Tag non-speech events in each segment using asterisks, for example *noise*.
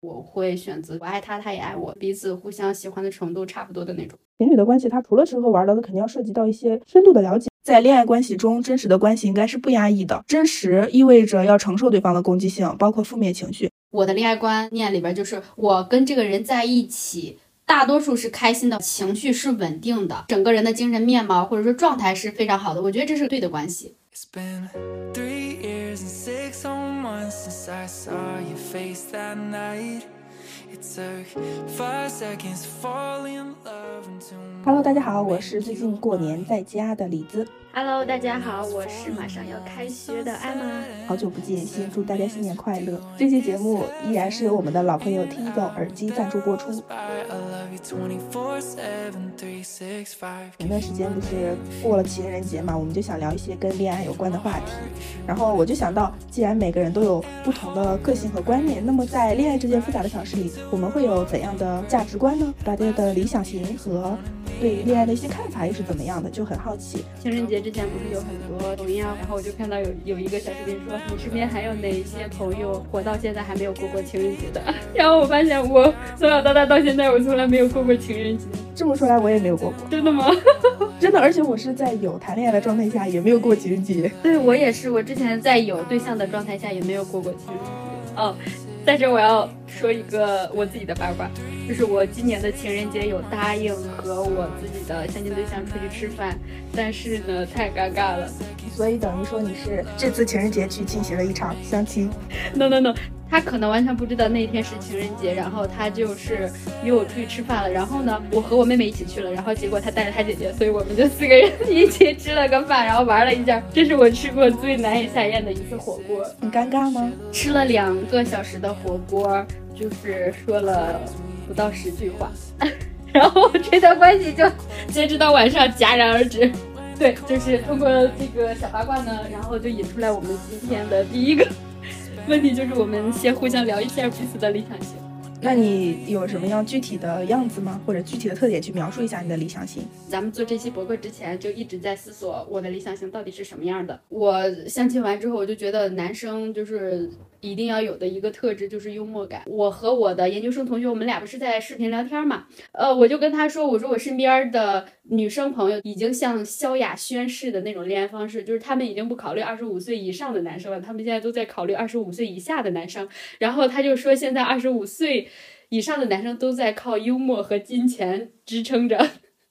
我会选择我爱他，他也爱我，彼此互相喜欢的程度差不多的那种。情侣的关系，它除了吃喝玩乐，它肯定要涉及到一些深度的了解。在恋爱关系中，真实的关系应该是不压抑的。真实意味着要承受对方的攻击性，包括负面情绪。我的恋爱观念里边就是，我跟这个人在一起，大多数是开心的，情绪是稳定的，整个人的精神面貌或者说状态是非常好的。我觉得这是对的关系。Hello，大家好，我是最近过年在家的李子。Hello，大家好，我是马上要开学的艾玛。好久不见，先祝大家新年快乐。这期节目依然是由我们的老朋友 T 总耳机赞助播出。前段时间不是过了情人节嘛，我们就想聊一些跟恋爱有关的话题。然后我就想到，既然每个人都有不同的个性和观念，那么在恋爱这件复杂的小事里，我们会有怎样的价值观呢？大家的理想型和对恋爱的一些看法又是怎么样的？就很好奇。情人节之前不是有很多抖音啊，然后我就看到有有一个小视频说，你身边还有哪些朋友活到现在还没有过过情人节的？*laughs* 然后我发现我从小到大到现在我从来没有过过情人节。这么说来我也没有过过，真的吗？*laughs* 真的，而且我是在有谈恋爱的状态下也没有过情人节。对我也是，我之前在有对象的状态下也没有过过情人节。哦。在这我要说一个我自己的八卦，就是我今年的情人节有答应和我自己的相亲对象出去吃饭，但是呢太尴尬了，所以等于说你是这次情人节去进行了一场相亲？No No No。他可能完全不知道那天是情人节，然后他就是约我出去吃饭了。然后呢，我和我妹妹一起去了，然后结果他带着他姐姐，所以我们就四个人一起吃了个饭，然后玩了一下。这是我吃过最难以下咽的一次火锅。很尴尬吗？吃了两个小时的火锅，就是说了不到十句话，*laughs* 然后这段关系就截止到晚上戛然而止。对，就是通过这个小八卦呢，然后就引出来我们今天的第一个。问题就是，我们先互相聊一下彼此的理想型。那你有什么样具体的样子吗？或者具体的特点去描述一下你的理想型？咱们做这期博客之前就一直在思索我的理想型到底是什么样的。我相亲完之后，我就觉得男生就是一定要有的一个特质就是幽默感。我和我的研究生同学，我们俩不是在视频聊天嘛？呃，我就跟他说，我说我身边的女生朋友已经像萧亚轩式的那种恋爱方式，就是他们已经不考虑二十五岁以上的男生了，他们现在都在考虑二十五岁以下的男生。然后他就说，现在二十五岁。以上的男生都在靠幽默和金钱支撑着。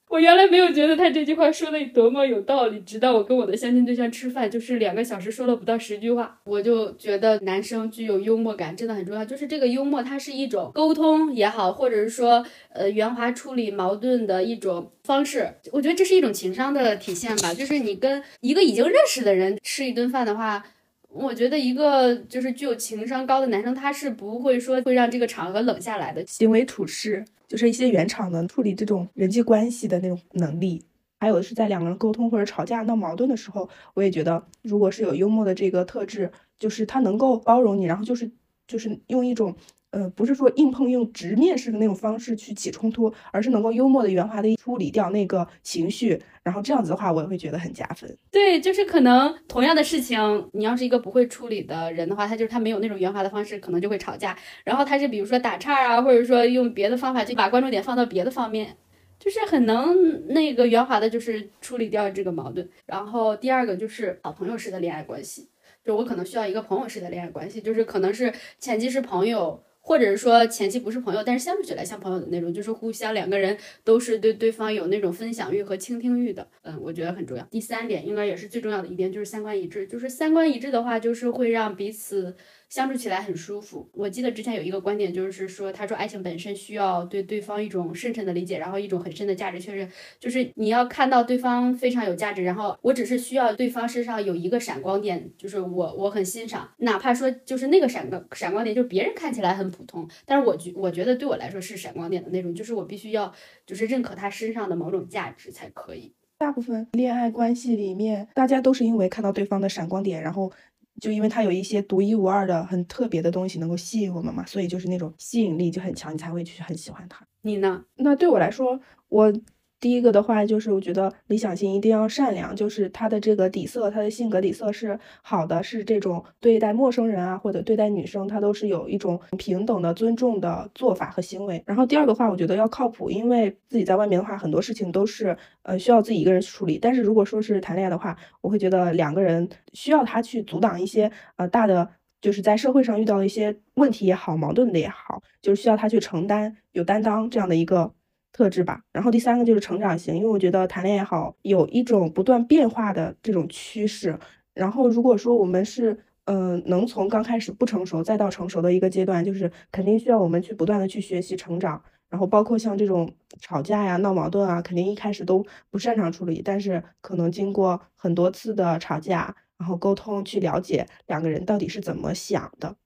我原来没有觉得他这句话说的多么有道理，直到我跟我的相亲对象吃饭，就是两个小时说了不到十句话，我就觉得男生具有幽默感真的很重要。就是这个幽默，它是一种沟通也好，或者是说呃圆滑处理矛盾的一种方式。我觉得这是一种情商的体现吧。就是你跟一个已经认识的人吃一顿饭的话。我觉得一个就是具有情商高的男生，他是不会说会让这个场合冷下来的。行为处事就是一些原厂能处理这种人际关系的那种能力，还有是在两个人沟通或者吵架闹矛盾的时候，我也觉得，如果是有幽默的这个特质，就是他能够包容你，然后就是就是用一种。呃，不是说硬碰硬、直面式的那种方式去起冲突，而是能够幽默的、圆滑的处理掉那个情绪，然后这样子的话，我也会觉得很加分。对，就是可能同样的事情，你要是一个不会处理的人的话，他就是他没有那种圆滑的方式，可能就会吵架。然后他是比如说打岔啊，或者说用别的方法，就把关注点放到别的方面，就是很能那个圆滑的，就是处理掉这个矛盾。然后第二个就是好朋友式的恋爱关系，就我可能需要一个朋友式的恋爱关系，就是可能是前期是朋友。或者是说前期不是朋友，但是相处起来像朋友的那种，就是互相两个人都是对对方有那种分享欲和倾听欲的，嗯，我觉得很重要。第三点应该也是最重要的一点，就是三观一致。就是三观一致的话，就是会让彼此。相处起来很舒服。我记得之前有一个观点，就是说，他说爱情本身需要对对方一种深沉的理解，然后一种很深的价值确认，就是你要看到对方非常有价值，然后我只是需要对方身上有一个闪光点，就是我我很欣赏，哪怕说就是那个闪光闪光点，就是别人看起来很普通，但是我觉我觉得对我来说是闪光点的那种，就是我必须要就是认可他身上的某种价值才可以。大部分恋爱关系里面，大家都是因为看到对方的闪光点，然后。就因为它有一些独一无二的、很特别的东西能够吸引我们嘛，所以就是那种吸引力就很强，你才会去很喜欢它。你呢？那对我来说，我第一个的话，就是我觉得理想型一定要善良，就是他的这个底色，他的性格底色是好的，是这种对待陌生人啊，或者对待女生，他都是有一种平等的、尊重的做法和行为。然后第二个话，我觉得要靠谱，因为自己在外面的话，很多事情都是呃需要自己一个人去处理。但是如果说是谈恋爱的话，我会觉得两个人需要他去阻挡一些呃大的，就是在社会上遇到一些问题也好，矛盾的也好，就是需要他去承担，有担当这样的一个。特质吧，然后第三个就是成长型，因为我觉得谈恋爱好有一种不断变化的这种趋势。然后如果说我们是，嗯，能从刚开始不成熟再到成熟的一个阶段，就是肯定需要我们去不断的去学习成长。然后包括像这种吵架呀、闹矛盾啊，肯定一开始都不擅长处理，但是可能经过很多次的吵架，然后沟通去了解两个人到底是怎么想的。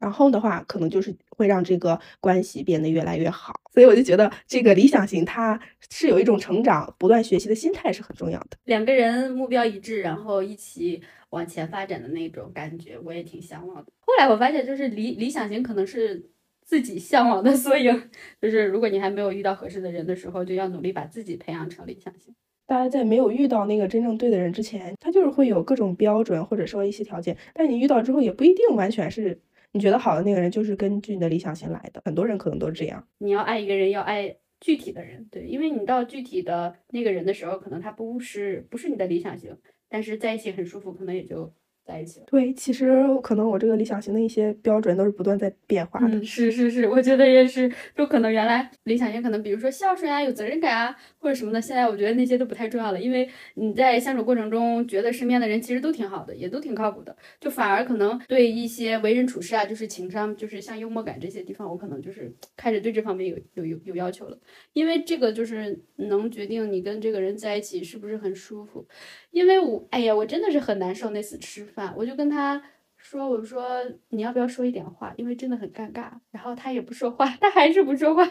然后的话，可能就是会让这个关系变得越来越好。所以我就觉得这个理想型，它是有一种成长、不断学习的心态是很重要的。两个人目标一致，然后一起往前发展的那种感觉，我也挺向往的。后来我发现，就是理理想型可能是自己向往的缩影。就是如果你还没有遇到合适的人的时候，就要努力把自己培养成理想型。大家在没有遇到那个真正对的人之前，他就是会有各种标准或者说一些条件，但你遇到之后也不一定完全是。你觉得好的那个人就是根据你的理想型来的，很多人可能都是这样。你要爱一个人，要爱具体的人，对，因为你到具体的那个人的时候，可能他不是不是你的理想型，但是在一起很舒服，可能也就。在一起了。对，其实可能我这个理想型的一些标准都是不断在变化的。是是是，我觉得也是，就可能原来理想型可能比如说孝顺啊、有责任感啊或者什么的，现在我觉得那些都不太重要了，因为你在相处过程中觉得身边的人其实都挺好的，也都挺靠谱的，就反而可能对一些为人处事啊，就是情商，就是像幽默感这些地方，我可能就是开始对这方面有有有有要求了，因为这个就是能决定你跟这个人在一起是不是很舒服。因为我，哎呀，我真的是很难受那次吃饭，我就跟他说，我说你要不要说一点话，因为真的很尴尬。然后他也不说话，他还是不说话。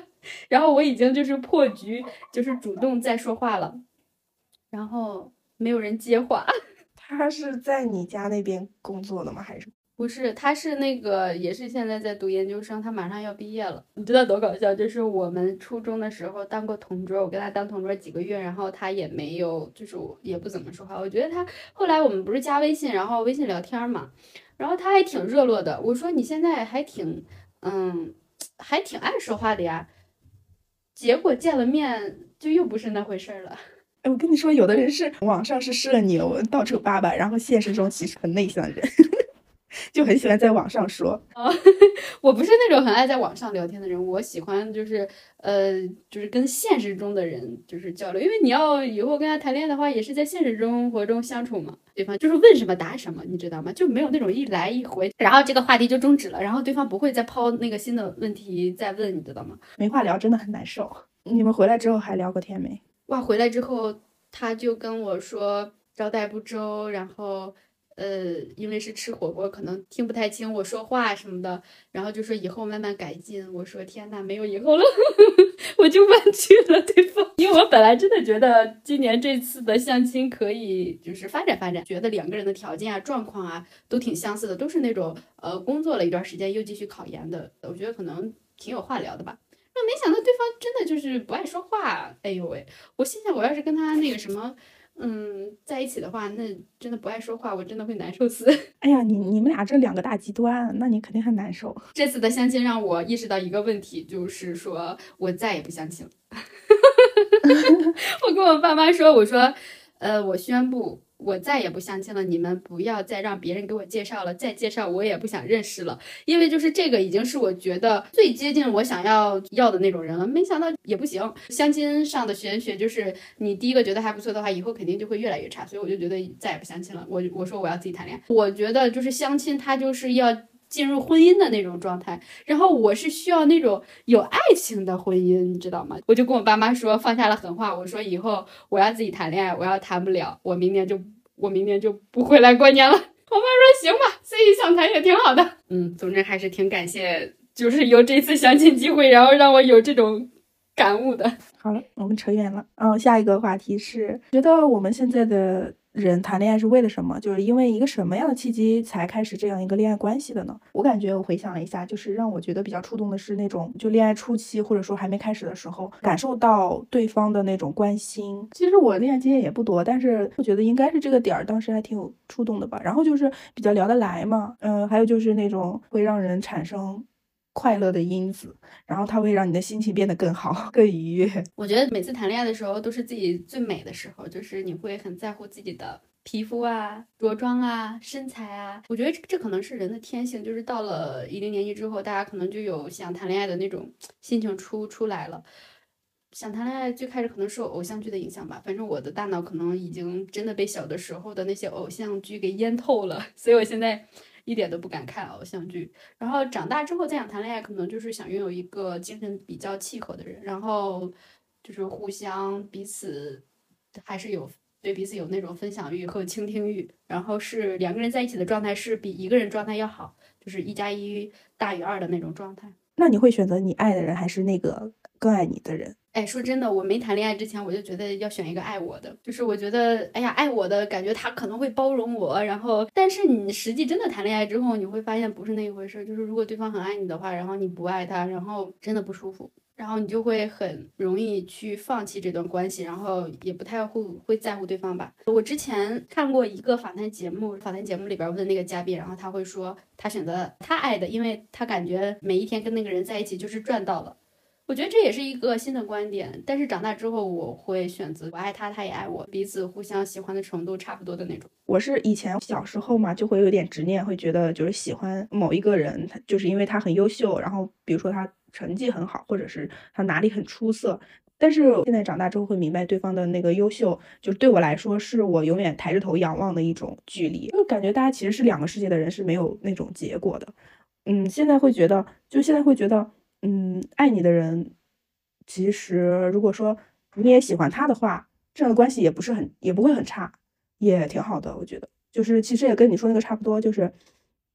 然后我已经就是破局，就是主动在说话了，然后没有人接话。*laughs* 他是在你家那边工作的吗？还是？不是，他是那个，也是现在在读研究生，他马上要毕业了。你知道多搞笑？就是我们初中的时候当过同桌，我跟他当同桌几个月，然后他也没有，就是也不怎么说话。我觉得他后来我们不是加微信，然后微信聊天嘛，然后他还挺热络的。我说你现在还挺，嗯，还挺爱说话的呀。结果见了面就又不是那回事儿了。哎，我跟你说，有的人是网上是社牛，到处叭叭，然后现实中其实很内向的人。*laughs* 就很喜欢在网上说啊，*laughs* 我不是那种很爱在网上聊天的人，我喜欢就是呃，就是跟现实中的人就是交流，因为你要以后跟他谈恋爱的话，也是在现实生活中相处嘛。对方就是问什么答什么，你知道吗？就没有那种一来一回，然后这个话题就终止了，然后对方不会再抛那个新的问题再问，你知道吗？没话聊真的很难受。你们回来之后还聊过天没？哇，回来之后他就跟我说招待不周，然后。呃，因为是吃火锅，可能听不太清我说话什么的，然后就说以后慢慢改进。我说天呐，没有以后了，*laughs* 我就婉拒了对方。*laughs* 因为我本来真的觉得今年这次的相亲可以就是发展发展，觉得两个人的条件啊、状况啊都挺相似的，都是那种呃工作了一段时间又继续考研的，我觉得可能挺有话聊的吧。那没想到对方真的就是不爱说话，哎呦喂！我心想我要是跟他那个什么。嗯，在一起的话，那真的不爱说话，我真的会难受死。*laughs* 哎呀，你你们俩这两个大极端，那你肯定很难受。这次的相亲让我意识到一个问题，就是说我再也不相亲了。*laughs* 我跟我爸妈说，我说，呃，我宣布。我再也不相亲了，你们不要再让别人给我介绍了，再介绍我也不想认识了，因为就是这个已经是我觉得最接近我想要要的那种人了。没想到也不行，相亲上的玄学就是你第一个觉得还不错的话，以后肯定就会越来越差，所以我就觉得再也不相亲了。我我说我要自己谈恋爱，我觉得就是相亲，它就是要。进入婚姻的那种状态，然后我是需要那种有爱情的婚姻，你知道吗？我就跟我爸妈说，放下了狠话，我说以后我要自己谈恋爱，我要谈不了，我明年就我明年就不回来过年了。*laughs* 我妈说行吧，自己想谈也挺好的。嗯，总之还是挺感谢，就是有这次相亲机会，然后让我有这种感悟的。好了，我们扯远了。嗯，下一个话题是，觉得我们现在的人谈恋爱是为了什么？就是因为一个什么样的契机才开始这样一个恋爱关系的呢？我感觉我回想了一下，就是让我觉得比较触动的是那种就恋爱初期或者说还没开始的时候，感受到对方的那种关心。其实我恋爱经验也不多，但是我觉得应该是这个点儿，当时还挺有触动的吧。然后就是比较聊得来嘛，嗯，还有就是那种会让人产生。快乐的因子，然后它会让你的心情变得更好、更愉悦。我觉得每次谈恋爱的时候都是自己最美的时候，就是你会很在乎自己的皮肤啊、着装啊、身材啊。我觉得这这可能是人的天性，就是到了一定年纪之后，大家可能就有想谈恋爱的那种 *tsk* 心情出出来了。想谈恋爱最开始可能受偶像剧的影响吧，反正我的大脑可能已经真的被小的时候的那些偶像剧给淹透了，所以我现在。一点都不敢看偶像剧，然后长大之后再想谈恋爱，可能就是想拥有一个精神比较契合的人，然后就是互相彼此还是有对彼此有那种分享欲和倾听欲，然后是两个人在一起的状态是比一个人状态要好，就是一加一大于二的那种状态。那你会选择你爱的人，还是那个更爱你的人？哎，说真的，我没谈恋爱之前，我就觉得要选一个爱我的，就是我觉得，哎呀，爱我的感觉他可能会包容我，然后，但是你实际真的谈恋爱之后，你会发现不是那一回事，就是如果对方很爱你的话，然后你不爱他，然后真的不舒服，然后你就会很容易去放弃这段关系，然后也不太会会在乎对方吧。我之前看过一个访谈节目，访谈节目里边问那个嘉宾，然后他会说他选择他爱的，因为他感觉每一天跟那个人在一起就是赚到了。我觉得这也是一个新的观点，但是长大之后我会选择我爱他，他也爱我，彼此互相喜欢的程度差不多的那种。我是以前小时候嘛，就会有点执念，会觉得就是喜欢某一个人，他就是因为他很优秀，然后比如说他成绩很好，或者是他哪里很出色。但是现在长大之后会明白，对方的那个优秀，就是对我来说是我永远抬着头仰望的一种距离，就感觉大家其实是两个世界的人，是没有那种结果的。嗯，现在会觉得，就现在会觉得。嗯，爱你的人，其实如果说你也喜欢他的话，这样的关系也不是很，也不会很差，也挺好的。我觉得，就是其实也跟你说那个差不多，就是，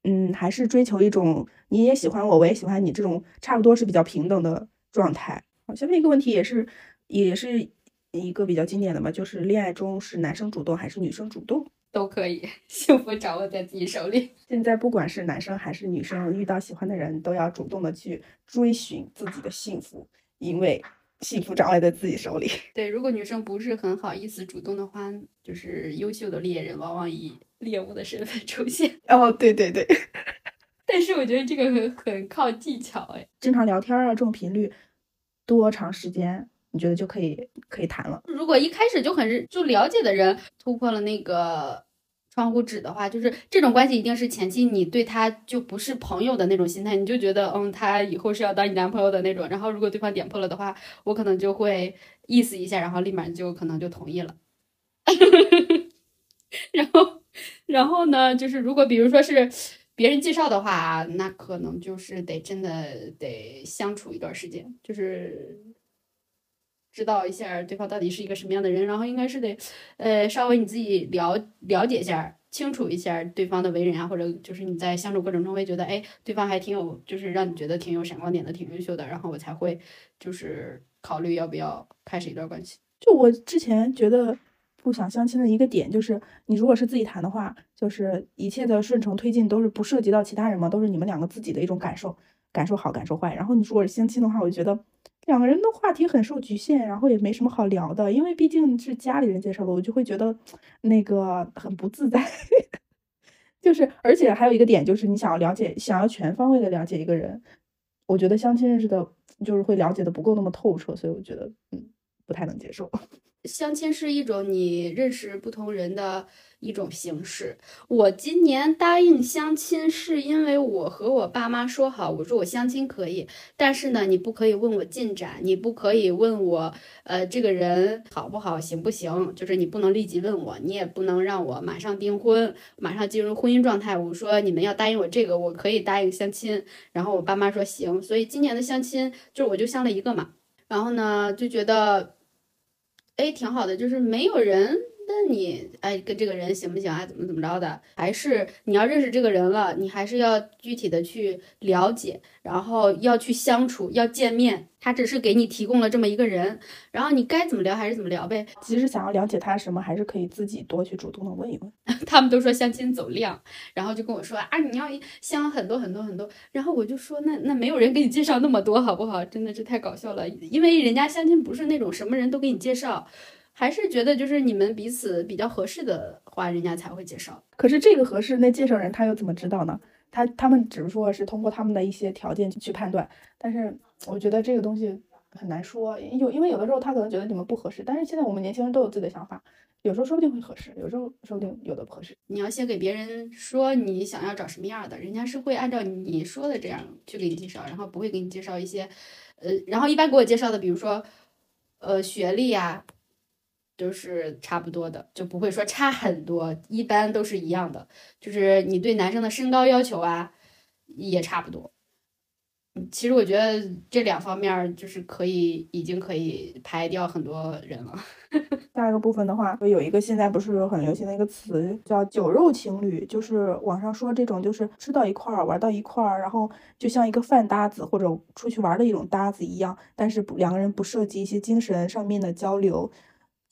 嗯，还是追求一种你也喜欢我，我也喜欢你这种差不多是比较平等的状态。好，下面一个问题也是，也是一个比较经典的嘛，就是恋爱中是男生主动还是女生主动？都可以，*laughs* 幸福掌握在自己手里。现在不管是男生还是女生，遇到喜欢的人都要主动的去追寻自己的幸福，因为幸福掌握在自己手里。对，如果女生不是很好意思主动的话，就是优秀的猎人往往以猎物的身份出现。哦，对对对。*laughs* 但是我觉得这个很很靠技巧，哎，经常聊天啊，这种频率，多长时间？你觉得就可以可以谈了。如果一开始就很就了解的人突破了那个窗户纸的话，就是这种关系一定是前期你对他就不是朋友的那种心态，你就觉得嗯他以后是要当你男朋友的那种。然后如果对方点破了的话，我可能就会意思一下，然后立马就可能就同意了。*laughs* 然后然后呢，就是如果比如说是别人介绍的话，那可能就是得真的得相处一段时间，就是。知道一下对方到底是一个什么样的人，然后应该是得，呃，稍微你自己了了解一下，清楚一下对方的为人啊，或者就是你在相处过程中会觉得，哎，对方还挺有，就是让你觉得挺有闪光点的，挺优秀的，然后我才会就是考虑要不要开始一段关系。就我之前觉得不想相亲的一个点，就是你如果是自己谈的话，就是一切的顺承推进都是不涉及到其他人嘛，都是你们两个自己的一种感受，感受好，感受坏。然后你如果是相亲的话，我就觉得。两个人的话题很受局限，然后也没什么好聊的，因为毕竟是家里人介绍的，我就会觉得那个很不自在。*laughs* 就是，而且还有一个点，就是你想要了解，想要全方位的了解一个人，我觉得相亲认识的，就是会了解的不够那么透彻，所以我觉得，嗯，不太能接受。相亲是一种你认识不同人的一种形式。我今年答应相亲，是因为我和我爸妈说好，我说我相亲可以，但是呢，你不可以问我进展，你不可以问我，呃，这个人好不好，行不行？就是你不能立即问我，你也不能让我马上订婚，马上进入婚姻状态。我说你们要答应我这个，我可以答应相亲。然后我爸妈说行，所以今年的相亲就是我就相了一个嘛。然后呢，就觉得。哎，挺好的，就是没有人那你哎跟这个人行不行啊？怎么怎么着的？还是你要认识这个人了，你还是要具体的去了解，然后要去相处，要见面。他只是给你提供了这么一个人，然后你该怎么聊还是怎么聊呗。其实想要了解他什么，还是可以自己多去主动的问一问。*laughs* 他们都说相亲走量，然后就跟我说啊，你要相很多很多很多。然后我就说那那没有人给你介绍那么多好不好？真的是太搞笑了，因为人家相亲不是那种什么人都给你介绍。还是觉得就是你们彼此比较合适的话，人家才会介绍。可是这个合适，那介绍人他又怎么知道呢？他他们只是说是通过他们的一些条件去判断。但是我觉得这个东西很难说，有因为有的时候他可能觉得你们不合适。但是现在我们年轻人都有自己的想法，有时候说不定会合适，有时候说不定有的不合适。你要先给别人说你想要找什么样的，人家是会按照你说的这样去给你介绍，然后不会给你介绍一些，呃，然后一般给我介绍的，比如说，呃，学历呀。都是差不多的，就不会说差很多，一般都是一样的。就是你对男生的身高要求啊，也差不多。其实我觉得这两方面就是可以，已经可以排掉很多人了。*laughs* 下一个部分的话，有一个现在不是很流行的一个词叫“酒肉情侣”，就是网上说这种就是吃到一块儿，玩到一块儿，然后就像一个饭搭子或者出去玩的一种搭子一样，但是两个人不涉及一些精神上面的交流。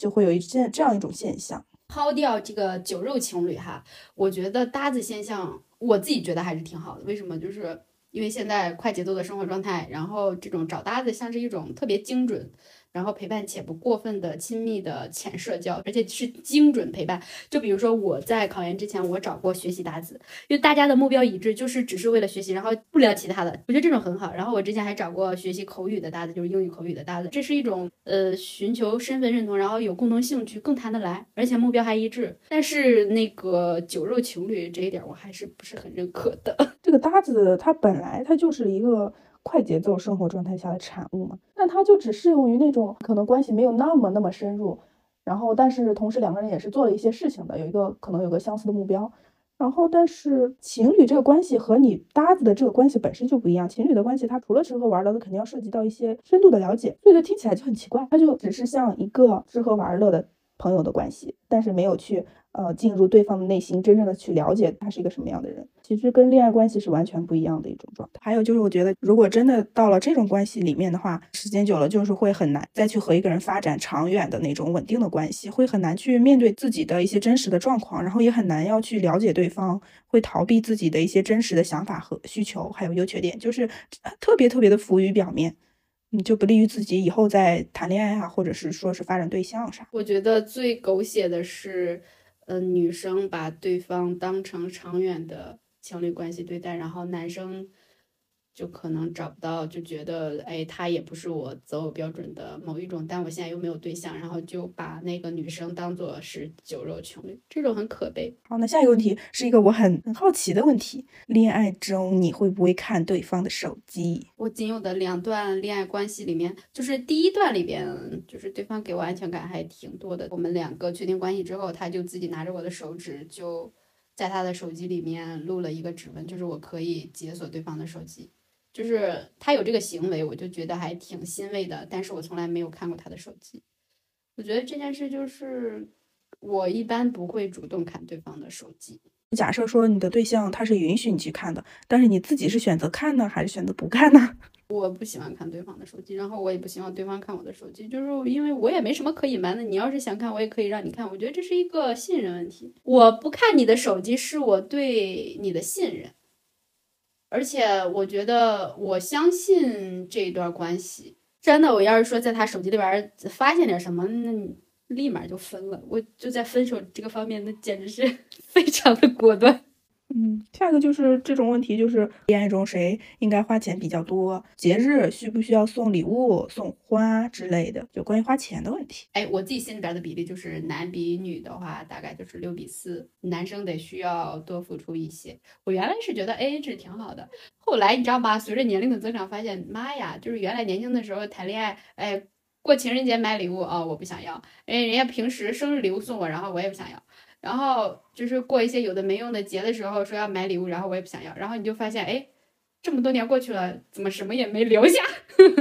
就会有一现这样一种现象，抛掉这个酒肉情侣哈，我觉得搭子现象，我自己觉得还是挺好的。为什么？就是因为现在快节奏的生活状态，然后这种找搭子像是一种特别精准。然后陪伴且不过分的亲密的浅社交，而且是精准陪伴。就比如说我在考研之前，我找过学习搭子，因为大家的目标一致，就是只是为了学习，然后不聊其他的。我觉得这种很好。然后我之前还找过学习口语的搭子，就是英语口语的搭子，这是一种呃寻求身份认同，然后有共同兴趣，更谈得来，而且目标还一致。但是那个酒肉情侣这一点，我还是不是很认可的。*laughs* 这个搭子它本来它就是一个。快节奏生活状态下的产物嘛，那它就只适用于那种可能关系没有那么那么深入，然后但是同时两个人也是做了一些事情的，有一个可能有个相似的目标，然后但是情侣这个关系和你搭子的这个关系本身就不一样，情侣的关系它除了吃喝玩乐，它肯定要涉及到一些深度的了解，所以就听起来就很奇怪，它就只是像一个吃喝玩乐的朋友的关系，但是没有去。呃，进入对方的内心，真正的去了解他是一个什么样的人，其实跟恋爱关系是完全不一样的一种状态。还有就是，我觉得如果真的到了这种关系里面的话，时间久了就是会很难再去和一个人发展长远的那种稳定的关系，会很难去面对自己的一些真实的状况，然后也很难要去了解对方，会逃避自己的一些真实的想法和需求，还有优缺点，就是特别特别的浮于表面，你就不利于自己以后在谈恋爱啊，或者是说是发展对象啥。我觉得最狗血的是。呃，女生把对方当成长远的情侣关系对待，然后男生就可能找不到，就觉得哎，他也不是我择偶标准的某一种，但我现在又没有对象，然后就把那个女生当做是酒肉情侣，这种很可悲。好，那下一个问题是一个我很很好奇的问题：恋爱中你会不会看对方的手机？我仅有的两段恋爱关系里面，就是第一段里边，就是对方给我安全感还挺多的。我们两个确定关系之后，他就自己拿着我的手指，就在他的手机里面录了一个指纹，就是我可以解锁对方的手机。就是他有这个行为，我就觉得还挺欣慰的。但是我从来没有看过他的手机。我觉得这件事就是我一般不会主动看对方的手机。假设说你的对象他是允许你去看的，但是你自己是选择看呢，还是选择不看呢？*laughs* 我不喜欢看对方的手机，然后我也不希望对方看我的手机，就是因为我也没什么可隐瞒的。你要是想看，我也可以让你看。我觉得这是一个信任问题。我不看你的手机，是我对你的信任。而且我觉得，我相信这一段关系真的。我要是说在他手机里边发现点什么，那立马就分了。我就在分手这个方面，那简直是 *laughs* 非常的果断。嗯，下一个就是这种问题，就是恋爱中谁应该花钱比较多？节日需不需要送礼物、送花之类的？就关于花钱的问题。哎，我自己心里边的比例就是男比女的话，大概就是六比四，男生得需要多付出一些。我原来是觉得 A A 制挺好的，后来你知道吗？随着年龄的增长，发现妈呀，就是原来年轻的时候谈恋爱，哎，过情人节买礼物啊，我不想要。哎，人家平时生日礼物送我，然后我也不想要。然后就是过一些有的没用的节的时候，说要买礼物，然后我也不想要。然后你就发现，哎，这么多年过去了，怎么什么也没留下？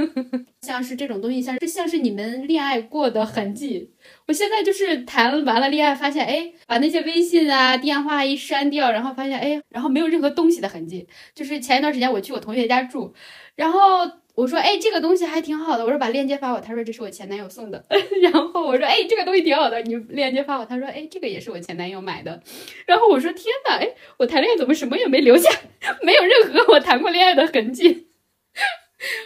*laughs* 像是这种东西，像这像是你们恋爱过的痕迹。我现在就是谈完了恋爱，发现哎，把那些微信啊、电话一删掉，然后发现哎，然后没有任何东西的痕迹。就是前一段时间我去我同学家住，然后。我说，哎，这个东西还挺好的。我说把链接发我，他说这是我前男友送的。*laughs* 然后我说，哎，这个东西挺好的，你链接发我。他说，哎，这个也是我前男友买的。然后我说，天哪，哎，我谈恋爱怎么什么也没留下，*laughs* 没有任何我谈过恋爱的痕迹。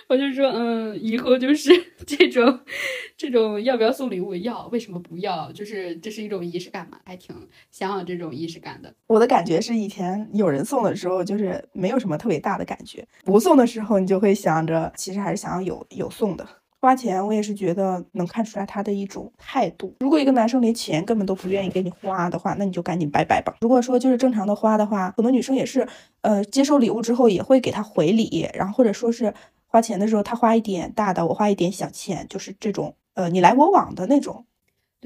我就说，嗯，以后就是 *laughs* 这种，这种要不要送礼物？要，为什么不要？就是这是一种仪式感嘛，还挺向往这种仪式感的。我的感觉是，以前有人送的时候，就是没有什么特别大的感觉；不送的时候，你就会想着，其实还是想要有有送的。花钱，我也是觉得能看出来他的一种态度。如果一个男生连钱根本都不愿意给你花的话，那你就赶紧拜拜吧。如果说就是正常的花的话，很多女生也是，呃，接受礼物之后也会给他回礼，然后或者说是。花钱的时候，他花一点大的，我花一点小钱，就是这种，呃，你来我往的那种。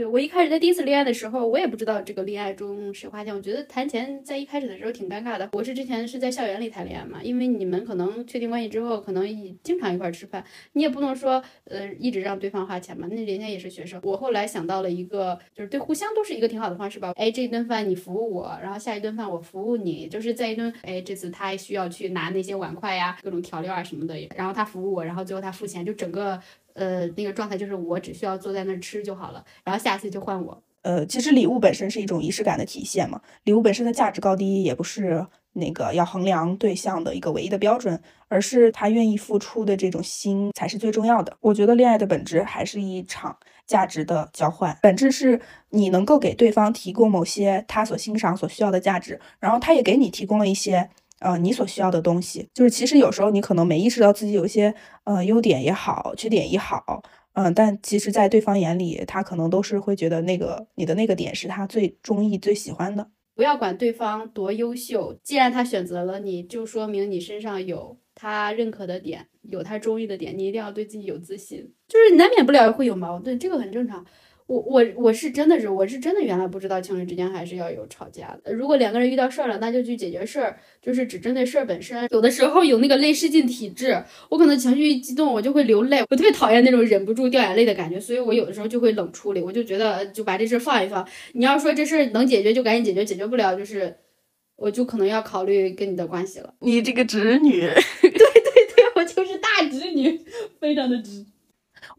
对我一开始在第一次恋爱的时候，我也不知道这个恋爱中谁花钱。我觉得谈钱在一开始的时候挺尴尬的。我是之前是在校园里谈恋爱嘛，因为你们可能确定关系之后，可能经常一块吃饭，你也不能说呃一直让对方花钱嘛。那人家也是学生。我后来想到了一个，就是对互相都是一个挺好的方式吧。哎，这一顿饭你服务我，然后下一顿饭我服务你，就是在一顿哎这次他需要去拿那些碗筷呀、各种调料啊什么的，然后他服务我，然后最后他付钱，就整个。呃，那个状态就是我只需要坐在那儿吃就好了，然后下次就换我。呃，其实礼物本身是一种仪式感的体现嘛，礼物本身的价值高低也不是那个要衡量对象的一个唯一的标准，而是他愿意付出的这种心才是最重要的。我觉得恋爱的本质还是一场价值的交换，本质是你能够给对方提供某些他所欣赏、所需要的价值，然后他也给你提供了一些。呃，你所需要的东西，就是其实有时候你可能没意识到自己有一些呃优点也好，缺点也好，嗯，但其实，在对方眼里，他可能都是会觉得那个你的那个点是他最中意、最喜欢的。不要管对方多优秀，既然他选择了你，就说明你身上有他认可的点，有他中意的点，你一定要对自己有自信。就是难免不了会有矛盾，这个很正常。我我我是真的是我是真的原来不知道情侣之间还是要有吵架的。如果两个人遇到事儿了，那就去解决事儿，就是只针对事儿本身。有的时候有那个泪失禁体质，我可能情绪一激动，我就会流泪。我特别讨厌那种忍不住掉眼泪的感觉，所以我有的时候就会冷处理。我就觉得就把这事放一放。你要说这事儿能解决就赶紧解决，解决不了就是我就可能要考虑跟你的关系了。你这个直女，*laughs* 对对对，我就是大直女，非常的直。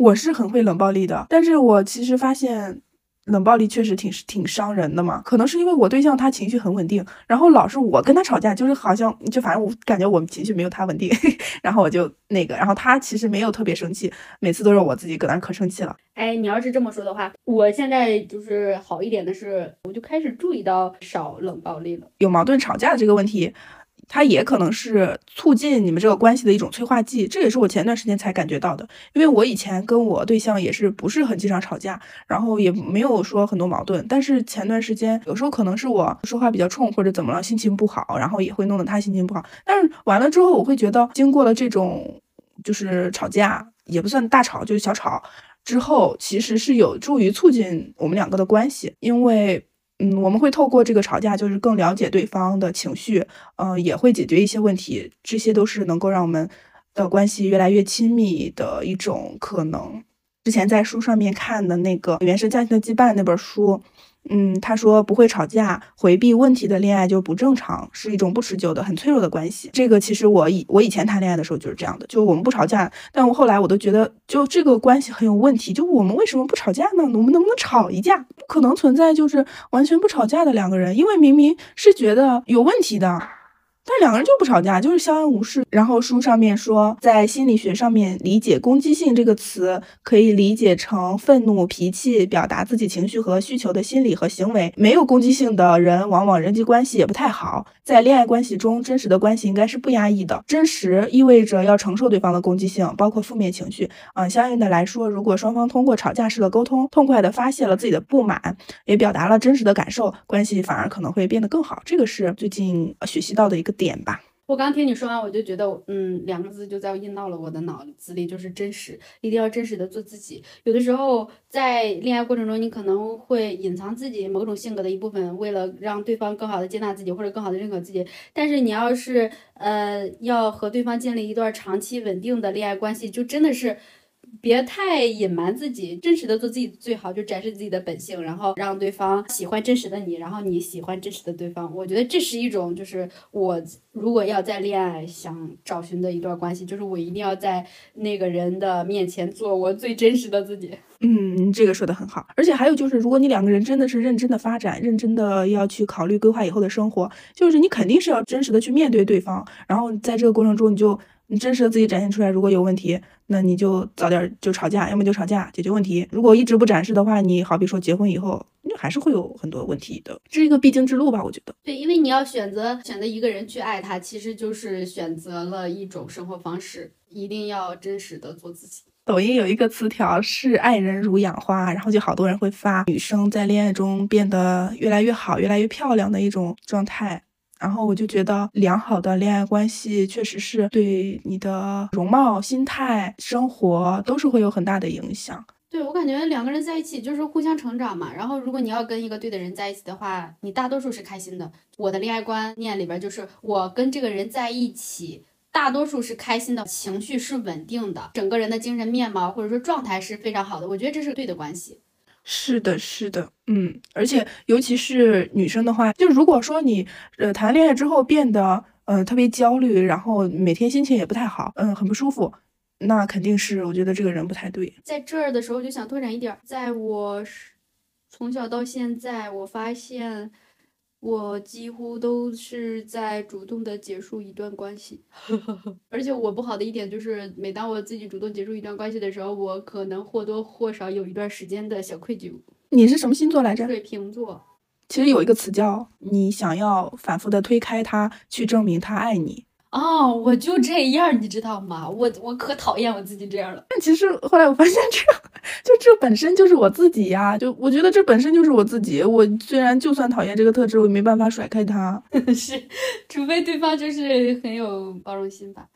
我是很会冷暴力的，但是我其实发现冷暴力确实挺挺伤人的嘛。可能是因为我对象他情绪很稳定，然后老是我跟他吵架，就是好像就反正我感觉我们情绪没有他稳定，*laughs* 然后我就那个，然后他其实没有特别生气，每次都是我自己搁那可生气了。哎，你要是这么说的话，我现在就是好一点的是，我就开始注意到少冷暴力了，有矛盾吵架的这个问题。它也可能是促进你们这个关系的一种催化剂，这也是我前段时间才感觉到的。因为我以前跟我对象也是不是很经常吵架，然后也没有说很多矛盾。但是前段时间有时候可能是我说话比较冲或者怎么了，心情不好，然后也会弄得他心情不好。但是完了之后，我会觉得经过了这种就是吵架，也不算大吵，就是小吵之后，其实是有助于促进我们两个的关系，因为。嗯，我们会透过这个吵架，就是更了解对方的情绪，嗯，也会解决一些问题，这些都是能够让我们的关系越来越亲密的一种可能。之前在书上面看的那个《原生家庭的羁绊》那本书。嗯，他说不会吵架、回避问题的恋爱就不正常，是一种不持久的、很脆弱的关系。这个其实我以我以前谈恋爱的时候就是这样的，就我们不吵架，但我后来我都觉得，就这个关系很有问题。就我们为什么不吵架呢？我们能不能吵一架？不可能存在就是完全不吵架的两个人，因为明明是觉得有问题的。但两个人就不吵架，就是相安无事。然后书上面说，在心理学上面理解攻击性这个词，可以理解成愤怒、脾气、表达自己情绪和需求的心理和行为。没有攻击性的人，往往人际关系也不太好。在恋爱关系中，真实的关系应该是不压抑的。真实意味着要承受对方的攻击性，包括负面情绪。嗯，相应的来说，如果双方通过吵架式的沟通，痛快的发泄了自己的不满，也表达了真实的感受，关系反而可能会变得更好。这个是最近学习到的一个。点吧，我刚听你说完，我就觉得，嗯，两个字就在印到了我的脑子里，就是真实，一定要真实的做自己。有的时候在恋爱过程中，你可能会隐藏自己某种性格的一部分，为了让对方更好的接纳自己或者更好的认可自己。但是你要是呃要和对方建立一段长期稳定的恋爱关系，就真的是。别太隐瞒自己，真实的做自己最好，就展示自己的本性，然后让对方喜欢真实的你，然后你喜欢真实的对方。我觉得这是一种，就是我如果要在恋爱想找寻的一段关系，就是我一定要在那个人的面前做我最真实的自己。嗯，这个说的很好。而且还有就是，如果你两个人真的是认真的发展，认真的要去考虑规划以后的生活，就是你肯定是要真实的去面对对方，然后在这个过程中你就。你真实的自己展现出来，如果有问题，那你就早点就吵架，要么就吵架解决问题。如果一直不展示的话，你好比说结婚以后，那还是会有很多问题的，这是一个必经之路吧？我觉得。对，因为你要选择选择一个人去爱他，其实就是选择了一种生活方式，一定要真实的做自己。抖音有一个词条是“爱人如养花”，然后就好多人会发女生在恋爱中变得越来越好、越来越漂亮的一种状态。然后我就觉得，良好的恋爱关系确实是对你的容貌、心态、生活都是会有很大的影响。对我感觉两个人在一起就是互相成长嘛。然后如果你要跟一个对的人在一起的话，你大多数是开心的。我的恋爱观念里边就是，我跟这个人在一起，大多数是开心的，情绪是稳定的，整个人的精神面貌或者说状态是非常好的。我觉得这是对的关系。是的，是的，嗯，而且尤其是女生的话，就如果说你呃谈恋爱之后变得呃特别焦虑，然后每天心情也不太好，嗯，很不舒服，那肯定是我觉得这个人不太对。在这儿的时候就想拓展一点，在我从小到现在，我发现。我几乎都是在主动的结束一段关系，*laughs* 而且我不好的一点就是，每当我自己主动结束一段关系的时候，我可能或多或少有一段时间的小愧疚。你是什么星座来着？水瓶座。其实有一个词叫你想要反复的推开他，去证明他爱你。哦，我就这样，你知道吗？我我可讨厌我自己这样了。但其实后来我发现，这 *laughs* 就这本身就是我自己呀。就我觉得这本身就是我自己。我虽然就算讨厌这个特质，我也没办法甩开它。*laughs* 是，除非对方就是很有包容心吧。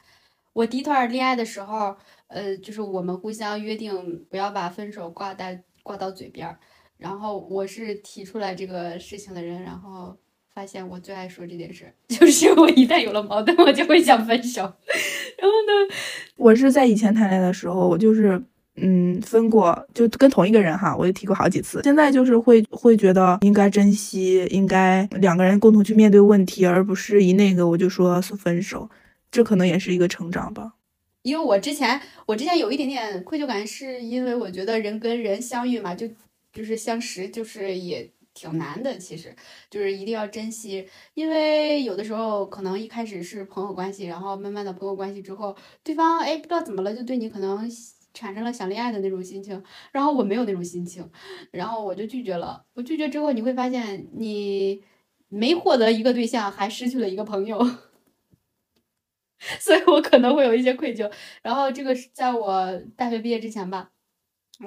我第一段恋爱的时候，呃，就是我们互相约定不要把分手挂在挂到嘴边儿。然后我是提出来这个事情的人，然后。发现我最爱说这件事，*laughs* 就是我一旦有了矛盾，我就会想分手。然后呢，我是在以前谈恋爱的时候，我就是嗯分过，就跟同一个人哈，我就提过好几次。现在就是会会觉得应该珍惜，应该两个人共同去面对问题，而不是一那个我就说是分手。这可能也是一个成长吧。因为我之前我之前有一点点愧疚感，是因为我觉得人跟人相遇嘛，就就是相识，就是也。挺难的，其实就是一定要珍惜，因为有的时候可能一开始是朋友关系，然后慢慢的朋友关系之后，对方哎不知道怎么了，就对你可能产生了想恋爱的那种心情，然后我没有那种心情，然后我就拒绝了。我拒绝之后，你会发现你没获得一个对象，还失去了一个朋友，*laughs* 所以我可能会有一些愧疚。然后这个是在我大学毕业之前吧，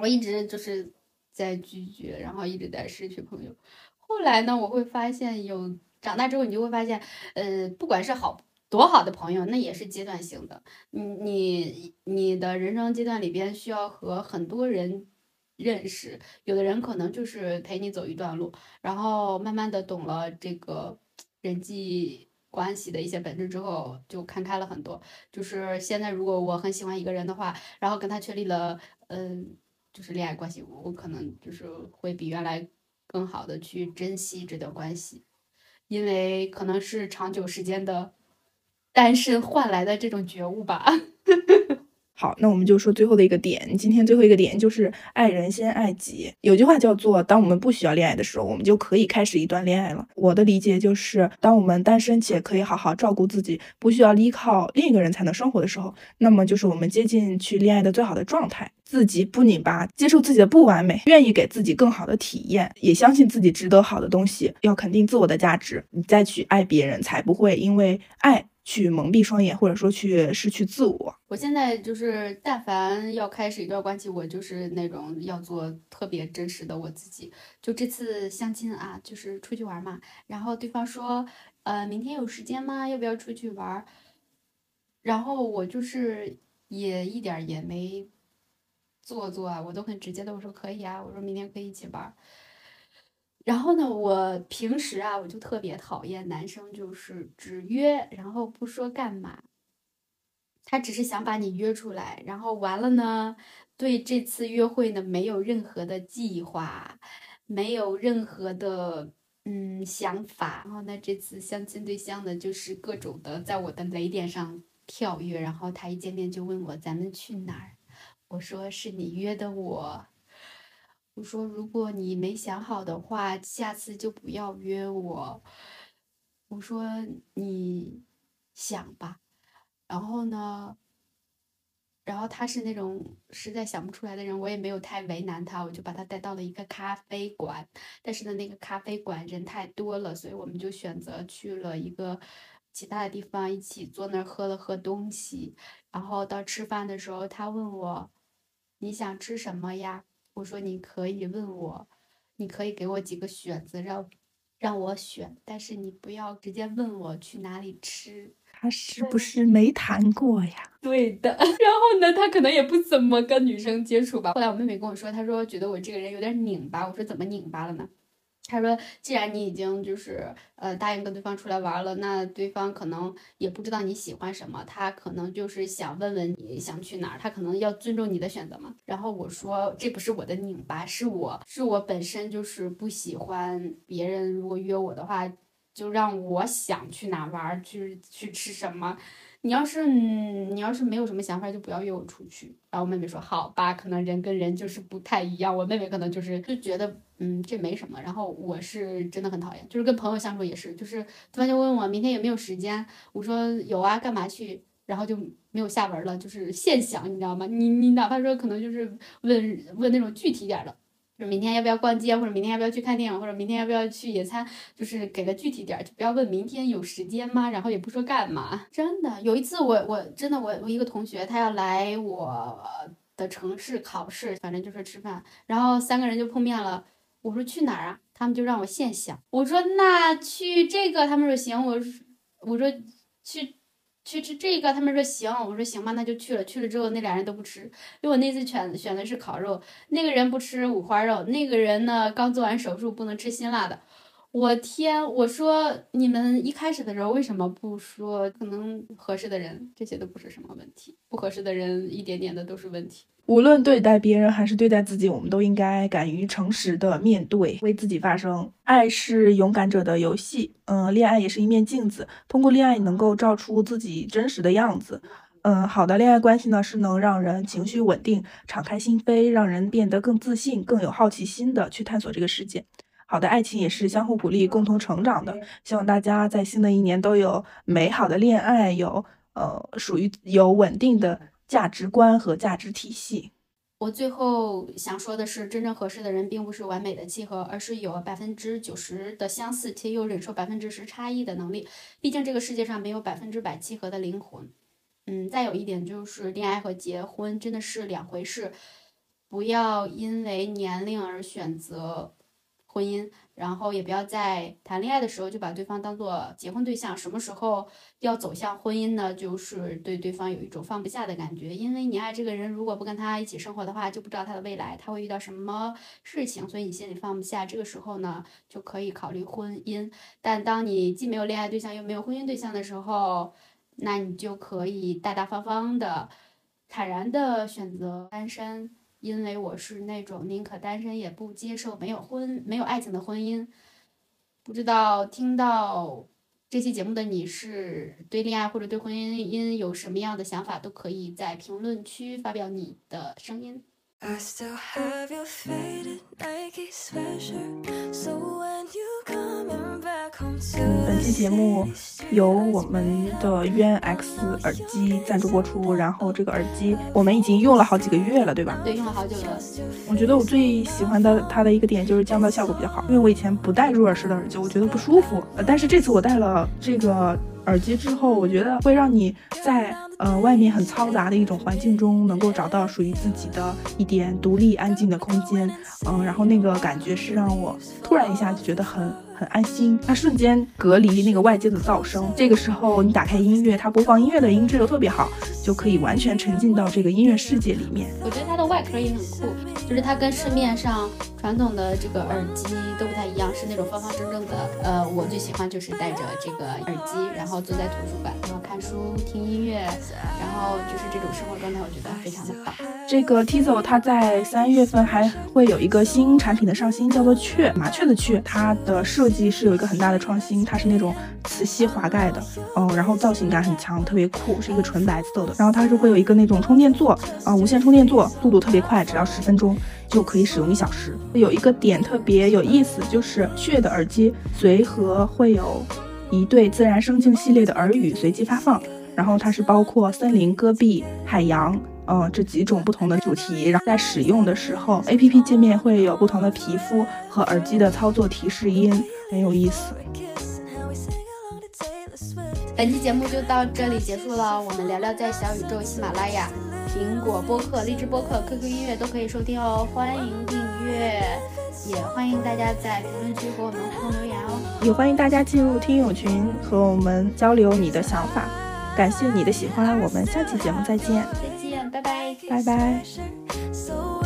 我一直就是。在拒绝，然后一直在失去朋友。后来呢，我会发现有长大之后，你就会发现，呃，不管是好多好的朋友，那也是阶段性的。你你你的人生阶段里边需要和很多人认识，有的人可能就是陪你走一段路，然后慢慢的懂了这个人际关系的一些本质之后，就看开了很多。就是现在，如果我很喜欢一个人的话，然后跟他确立了，嗯。就是恋爱关系，我可能就是会比原来更好的去珍惜这段关系，因为可能是长久时间的单身换来的这种觉悟吧。*laughs* 好，那我们就说最后的一个点。今天最后一个点就是爱人先爱己。有句话叫做：当我们不需要恋爱的时候，我们就可以开始一段恋爱了。我的理解就是，当我们单身且可以好好照顾自己，不需要依靠另一个人才能生活的时候，那么就是我们接近去恋爱的最好的状态。自己不拧巴，接受自己的不完美，愿意给自己更好的体验，也相信自己值得好的东西，要肯定自我的价值，你再去爱别人，才不会因为爱。去蒙蔽双眼，或者说去失去自我。我现在就是，但凡要开始一段关系，我就是那种要做特别真实的我自己。就这次相亲啊，就是出去玩嘛，然后对方说呃，明天有时间吗？要不要出去玩？然后我就是也一点儿也没做作啊，我都很直接的我说可以啊，我说明天可以一起玩。然后呢，我平时啊，我就特别讨厌男生就是只约，然后不说干嘛。他只是想把你约出来，然后完了呢，对这次约会呢没有任何的计划，没有任何的嗯想法。然后呢，这次相亲对象呢就是各种的在我的雷点上跳跃。然后他一见面就问我咱们去哪儿，我说是你约的我。我说如果你没想好的话，下次就不要约我。我说你想吧。然后呢，然后他是那种实在想不出来的人，我也没有太为难他，我就把他带到了一个咖啡馆。但是呢，那个咖啡馆人太多了，所以我们就选择去了一个其他的地方，一起坐那儿喝了喝东西。然后到吃饭的时候，他问我你想吃什么呀？我说你可以问我，你可以给我几个选择让让我选，但是你不要直接问我去哪里吃。他是不是没谈过呀？对的，*laughs* 然后呢，他可能也不怎么跟女生接触吧。后来我妹妹跟我说，她说觉得我这个人有点拧巴。我说怎么拧巴了呢？他说既然你已经就是呃答应跟对方出来玩了，那对方可能也不知道你喜欢什么，他可能就是想问问你想去哪儿，他可能要尊重你的选择嘛。然后我说这不是我的拧巴，是我是我本身就是不喜欢别人如果约我的话。就让我想去哪玩，去去吃什么。你要是嗯你要是没有什么想法，就不要约我出去。然后我妹妹说：“好吧，可能人跟人就是不太一样。”我妹妹可能就是就觉得，嗯，这没什么。然后我是真的很讨厌，就是跟朋友相处也是，就是突然就问我明天有没有时间，我说有啊，干嘛去？然后就没有下文了，就是现想，你知道吗？你你哪怕说可能就是问问那种具体点的。就明天要不要逛街，或者明天要不要去看电影，或者明天要不要去野餐，就是给个具体点儿，就不要问明天有时间吗？然后也不说干嘛。真的，有一次我我真的我我一个同学他要来我的城市考试，反正就是吃饭，然后三个人就碰面了。我说去哪儿啊？他们就让我现想。我说那去这个，他们说行。我说我说去。去吃这个，他们说行，我说行吧，那就去了。去了之后，那俩人都不吃，因为我那次选选的是烤肉，那个人不吃五花肉，那个人呢刚做完手术，不能吃辛辣的。我天，我说你们一开始的时候为什么不说？可能合适的人，这些都不是什么问题，不合适的人一点点的都是问题。无论对待别人还是对待自己，我们都应该敢于诚实的面对，为自己发声。爱是勇敢者的游戏，嗯，恋爱也是一面镜子，通过恋爱能够照出自己真实的样子。嗯，好的恋爱关系呢，是能让人情绪稳定、敞开心扉，让人变得更自信、更有好奇心的去探索这个世界。好的爱情也是相互鼓励、共同成长的。希望大家在新的一年都有美好的恋爱，有呃属于有稳定的。价值观和价值体系。我最后想说的是，真正合适的人并不是完美的契合，而是有百分之九十的相似且有忍受百分之十差异的能力。毕竟这个世界上没有百分之百契合的灵魂。嗯，再有一点就是，恋爱和结婚真的是两回事，不要因为年龄而选择婚姻。然后也不要在谈恋爱的时候就把对方当做结婚对象，什么时候要走向婚姻呢？就是对对方有一种放不下的感觉，因为你爱这个人，如果不跟他一起生活的话，就不知道他的未来他会遇到什么事情，所以你心里放不下。这个时候呢，就可以考虑婚姻。但当你既没有恋爱对象又没有婚姻对象的时候，那你就可以大大方方的、坦然的选择单身。因为我是那种宁可单身也不接受没有婚没有爱情的婚姻，不知道听到这期节目的你是对恋爱或者对婚姻有什么样的想法，都可以在评论区发表你的声音。I still have your faded Nike sweatshirt. So when you coming 本期节目由我们的渊 X 耳机赞助播出，然后这个耳机我们已经用了好几个月了，对吧？对，用了好久了。我觉得我最喜欢的它的一个点就是降噪效果比较好，因为我以前不戴入耳式的耳机，我觉得不舒服。但是这次我戴了这个耳机之后，我觉得会让你在呃外面很嘈杂的一种环境中，能够找到属于自己的一点独立安静的空间。嗯，然后那个感觉是让我突然一下就觉得很。很安心，它瞬间隔离那个外界的噪声。这个时候你打开音乐，它播放音乐的音质又特别好，就可以完全沉浸到这个音乐世界里面。我觉得它的外壳也很酷，就是它跟市面上传统的这个耳机都不太一样，是那种方方正正的。呃，我最喜欢就是戴着这个耳机，然后坐在图书馆，然后看书、听音乐，然后就是这种生活状态，我觉得非常的棒。这个 Tizo 它在三月份还会有一个新产品的上新，叫做雀麻雀的雀，它的设计是有一个很大的创新，它是那种磁吸滑盖的，哦，然后造型感很强，特别酷，是一个纯白色的。然后它是会有一个那种充电座，啊，无线充电座，速度特别快，只要十分钟就可以使用一小时。有一个点特别有意思，就是雀的耳机随和会有一对自然生境系列的耳语随机发放，然后它是包括森林、戈壁、海洋。嗯，这几种不同的主题，然后在使用的时候，A P P 界面会有不同的皮肤和耳机的操作提示音，很有意思。本期节目就到这里结束了，我们聊聊在小宇宙、喜马拉雅、苹果播客、荔枝播客、QQ 音乐都可以收听哦，欢迎订阅，也欢迎大家在评论区和我们互动留言哦，也欢迎大家进入听友群和我们交流你的想法。感谢你的喜欢，我们下期节目再见。再见，拜拜，拜拜。